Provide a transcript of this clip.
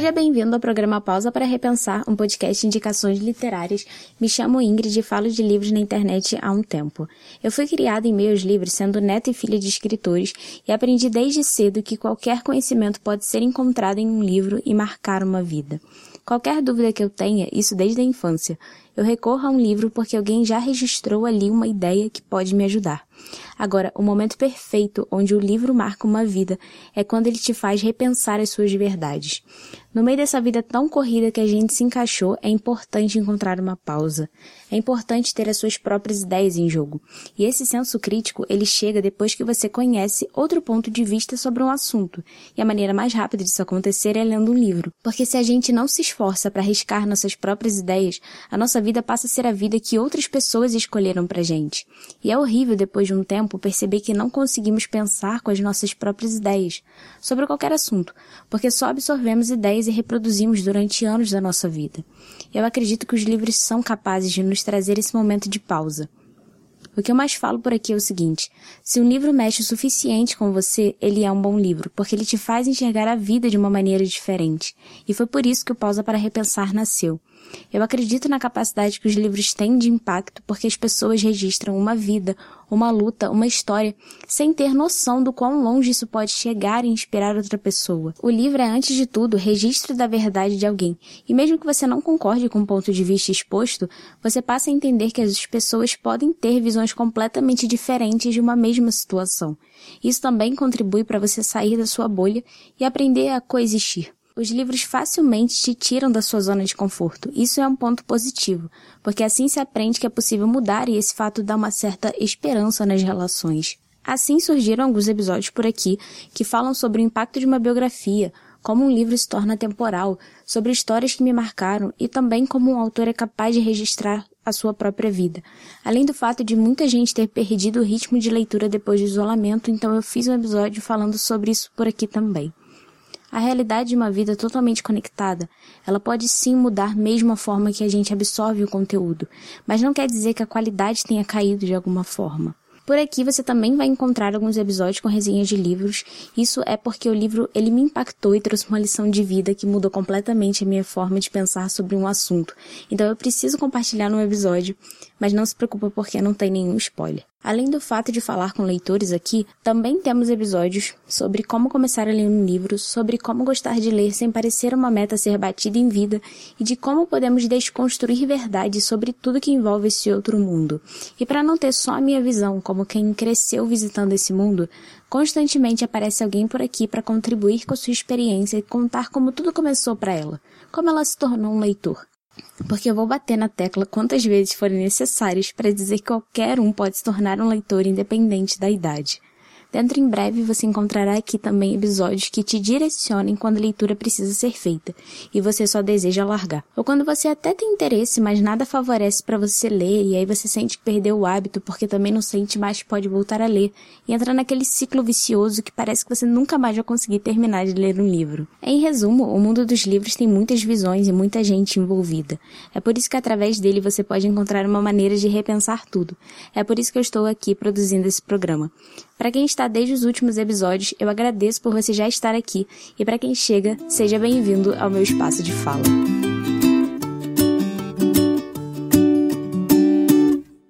Seja bem-vindo ao programa Pausa para Repensar, um podcast de indicações literárias. Me chamo Ingrid e falo de livros na internet há um tempo. Eu fui criada em aos livros, sendo neta e filha de escritores, e aprendi desde cedo que qualquer conhecimento pode ser encontrado em um livro e marcar uma vida. Qualquer dúvida que eu tenha, isso desde a infância, eu recorro a um livro porque alguém já registrou ali uma ideia que pode me ajudar. Agora, o momento perfeito onde o livro marca uma vida é quando ele te faz repensar as suas verdades. No meio dessa vida tão corrida que a gente se encaixou, é importante encontrar uma pausa. É importante ter as suas próprias ideias em jogo. E esse senso crítico, ele chega depois que você conhece outro ponto de vista sobre um assunto. E a maneira mais rápida disso acontecer é lendo um livro. Porque se a gente não se esforça para arriscar nossas próprias ideias, a nossa vida passa a ser a vida que outras pessoas escolheram pra gente. E é horrível depois de um tempo perceber que não conseguimos pensar com as nossas próprias ideias sobre qualquer assunto, porque só absorvemos ideias e reproduzimos durante anos da nossa vida. Eu acredito que os livros são capazes de nos trazer esse momento de pausa. O que eu mais falo por aqui é o seguinte: se um livro mexe o suficiente com você, ele é um bom livro, porque ele te faz enxergar a vida de uma maneira diferente. E foi por isso que o Pausa para Repensar nasceu. Eu acredito na capacidade que os livros têm de impacto porque as pessoas registram uma vida, uma luta, uma história, sem ter noção do quão longe isso pode chegar e inspirar outra pessoa. O livro é, antes de tudo, registro da verdade de alguém. E mesmo que você não concorde com o ponto de vista exposto, você passa a entender que as pessoas podem ter visões completamente diferentes de uma mesma situação. Isso também contribui para você sair da sua bolha e aprender a coexistir. Os livros facilmente te tiram da sua zona de conforto. Isso é um ponto positivo, porque assim se aprende que é possível mudar e esse fato dá uma certa esperança nas relações. Assim surgiram alguns episódios por aqui que falam sobre o impacto de uma biografia, como um livro se torna temporal, sobre histórias que me marcaram e também como um autor é capaz de registrar a sua própria vida. Além do fato de muita gente ter perdido o ritmo de leitura depois do isolamento, então eu fiz um episódio falando sobre isso por aqui também. A realidade de uma vida totalmente conectada, ela pode sim mudar mesmo a forma que a gente absorve o conteúdo, mas não quer dizer que a qualidade tenha caído de alguma forma. Por aqui você também vai encontrar alguns episódios com resenhas de livros. Isso é porque o livro ele me impactou e trouxe uma lição de vida que mudou completamente a minha forma de pensar sobre um assunto. Então eu preciso compartilhar no episódio, mas não se preocupa porque não tem nenhum spoiler. Além do fato de falar com leitores aqui, também temos episódios sobre como começar a ler um livro, sobre como gostar de ler sem parecer uma meta ser batida em vida e de como podemos desconstruir verdade sobre tudo que envolve esse outro mundo. E para não ter só a minha visão como quem cresceu visitando esse mundo, constantemente aparece alguém por aqui para contribuir com a sua experiência e contar como tudo começou para ela, como ela se tornou um leitor porque eu vou bater na tecla quantas vezes forem necessárias para dizer que qualquer um pode se tornar um leitor independente da idade. Dentro em breve você encontrará aqui também episódios que te direcionem quando a leitura precisa ser feita e você só deseja largar. Ou quando você até tem interesse, mas nada favorece para você ler e aí você sente que perdeu o hábito porque também não sente mais que pode voltar a ler e entra naquele ciclo vicioso que parece que você nunca mais vai conseguir terminar de ler um livro. Em resumo, o mundo dos livros tem muitas visões e muita gente envolvida. É por isso que através dele você pode encontrar uma maneira de repensar tudo. É por isso que eu estou aqui produzindo esse programa. Para quem está desde os últimos episódios, eu agradeço por você já estar aqui e para quem chega, seja bem-vindo ao meu espaço de fala.